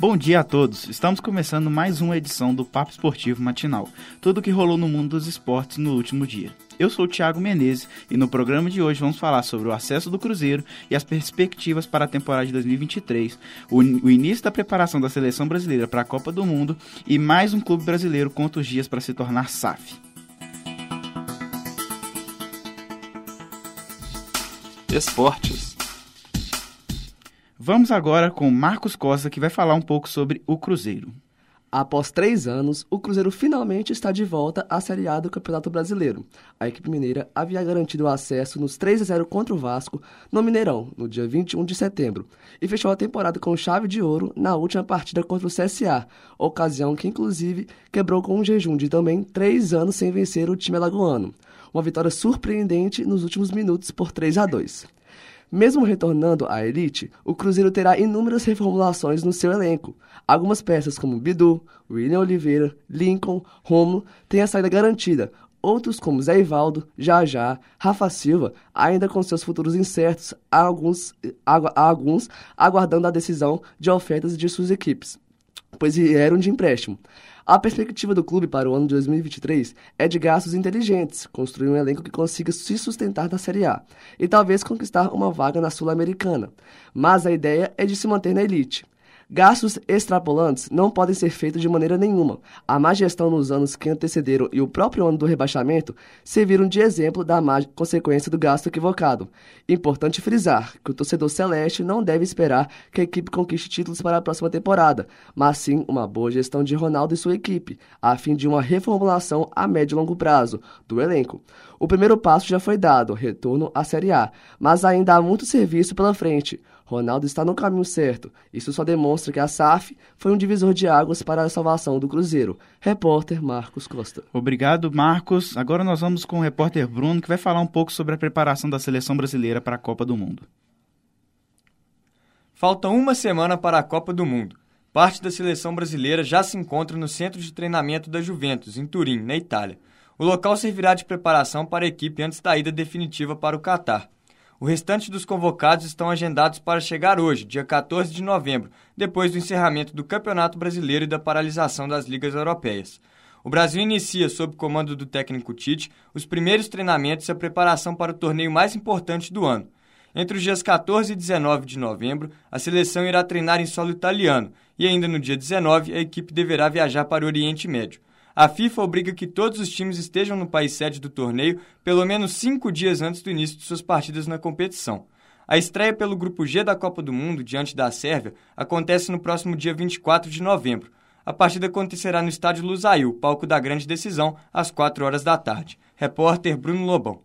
Bom dia a todos. Estamos começando mais uma edição do Papo Esportivo Matinal. Tudo o que rolou no mundo dos esportes no último dia. Eu sou o Thiago Menezes e no programa de hoje vamos falar sobre o acesso do Cruzeiro e as perspectivas para a temporada de 2023, o, o início da preparação da seleção brasileira para a Copa do Mundo e mais um clube brasileiro conta os dias para se tornar SAF. Esportes. Vamos agora com Marcos Costa, que vai falar um pouco sobre o Cruzeiro. Após três anos, o Cruzeiro finalmente está de volta à Série A do Campeonato Brasileiro. A equipe mineira havia garantido o acesso nos 3 a 0 contra o Vasco no Mineirão, no dia 21 de setembro, e fechou a temporada com chave de ouro na última partida contra o CSA, ocasião que inclusive quebrou com um jejum de também três anos sem vencer o time alagoano. Uma vitória surpreendente nos últimos minutos por 3 a 2. Mesmo retornando à elite, o Cruzeiro terá inúmeras reformulações no seu elenco. Algumas peças como Bidu, William Oliveira, Lincoln, Romulo têm a saída garantida. Outros como Zé Ivaldo, Jajá, Rafa Silva, ainda com seus futuros incertos, há alguns, há alguns aguardando a decisão de ofertas de suas equipes, pois vieram de empréstimo. A perspectiva do clube para o ano de 2023 é de gastos inteligentes, construir um elenco que consiga se sustentar na Série A e talvez conquistar uma vaga na Sul-Americana. Mas a ideia é de se manter na elite. Gastos extrapolantes não podem ser feitos de maneira nenhuma. A má gestão nos anos que antecederam e o próprio ano do rebaixamento serviram de exemplo da má consequência do gasto equivocado. Importante frisar que o torcedor celeste não deve esperar que a equipe conquiste títulos para a próxima temporada, mas sim uma boa gestão de Ronaldo e sua equipe, a fim de uma reformulação a médio e longo prazo do elenco. O primeiro passo já foi dado, retorno à Série A, mas ainda há muito serviço pela frente. Ronaldo está no caminho certo. Isso só demonstra que a SAF foi um divisor de águas para a salvação do Cruzeiro. Repórter Marcos Costa. Obrigado, Marcos. Agora nós vamos com o repórter Bruno, que vai falar um pouco sobre a preparação da seleção brasileira para a Copa do Mundo. Falta uma semana para a Copa do Mundo. Parte da seleção brasileira já se encontra no centro de treinamento da Juventus, em Turim, na Itália. O local servirá de preparação para a equipe antes da ida definitiva para o Catar. O restante dos convocados estão agendados para chegar hoje, dia 14 de novembro, depois do encerramento do Campeonato Brasileiro e da paralisação das ligas europeias. O Brasil inicia, sob comando do técnico Tite, os primeiros treinamentos e a preparação para o torneio mais importante do ano. Entre os dias 14 e 19 de novembro, a seleção irá treinar em solo italiano e ainda no dia 19 a equipe deverá viajar para o Oriente Médio. A FIFA obriga que todos os times estejam no país sede do torneio pelo menos cinco dias antes do início de suas partidas na competição. A estreia pelo Grupo G da Copa do Mundo, diante da Sérvia, acontece no próximo dia 24 de novembro. A partida acontecerá no estádio Lusail, palco da grande decisão, às 4 horas da tarde. Repórter Bruno Lobão.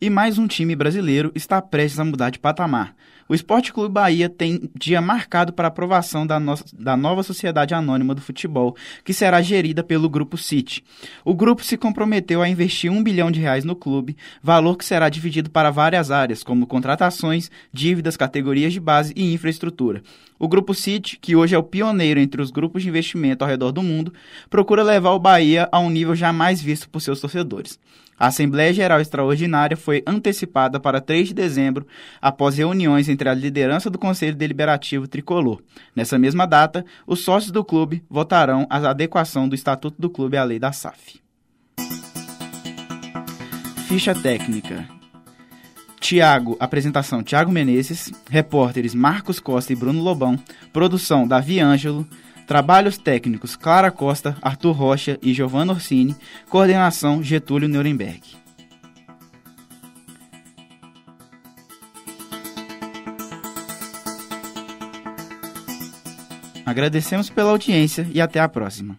E mais um time brasileiro está prestes a mudar de patamar. O Esporte Clube Bahia tem dia marcado para aprovação da, no da nova Sociedade Anônima do Futebol, que será gerida pelo Grupo City. O grupo se comprometeu a investir um bilhão de reais no clube, valor que será dividido para várias áreas, como contratações, dívidas, categorias de base e infraestrutura. O Grupo City, que hoje é o pioneiro entre os grupos de investimento ao redor do mundo, procura levar o Bahia a um nível jamais visto por seus torcedores. A Assembleia Geral Extraordinária foi antecipada para 3 de dezembro, após reuniões entre a liderança do Conselho Deliberativo Tricolor. Nessa mesma data, os sócios do clube votarão a adequação do Estatuto do Clube à lei da SAF. Ficha técnica. Tiago, apresentação Tiago Menezes, repórteres Marcos Costa e Bruno Lobão, produção Davi Ângelo, Trabalhos técnicos Clara Costa, Arthur Rocha e Giovanna Orsini. Coordenação Getúlio Nuremberg. Agradecemos pela audiência e até a próxima.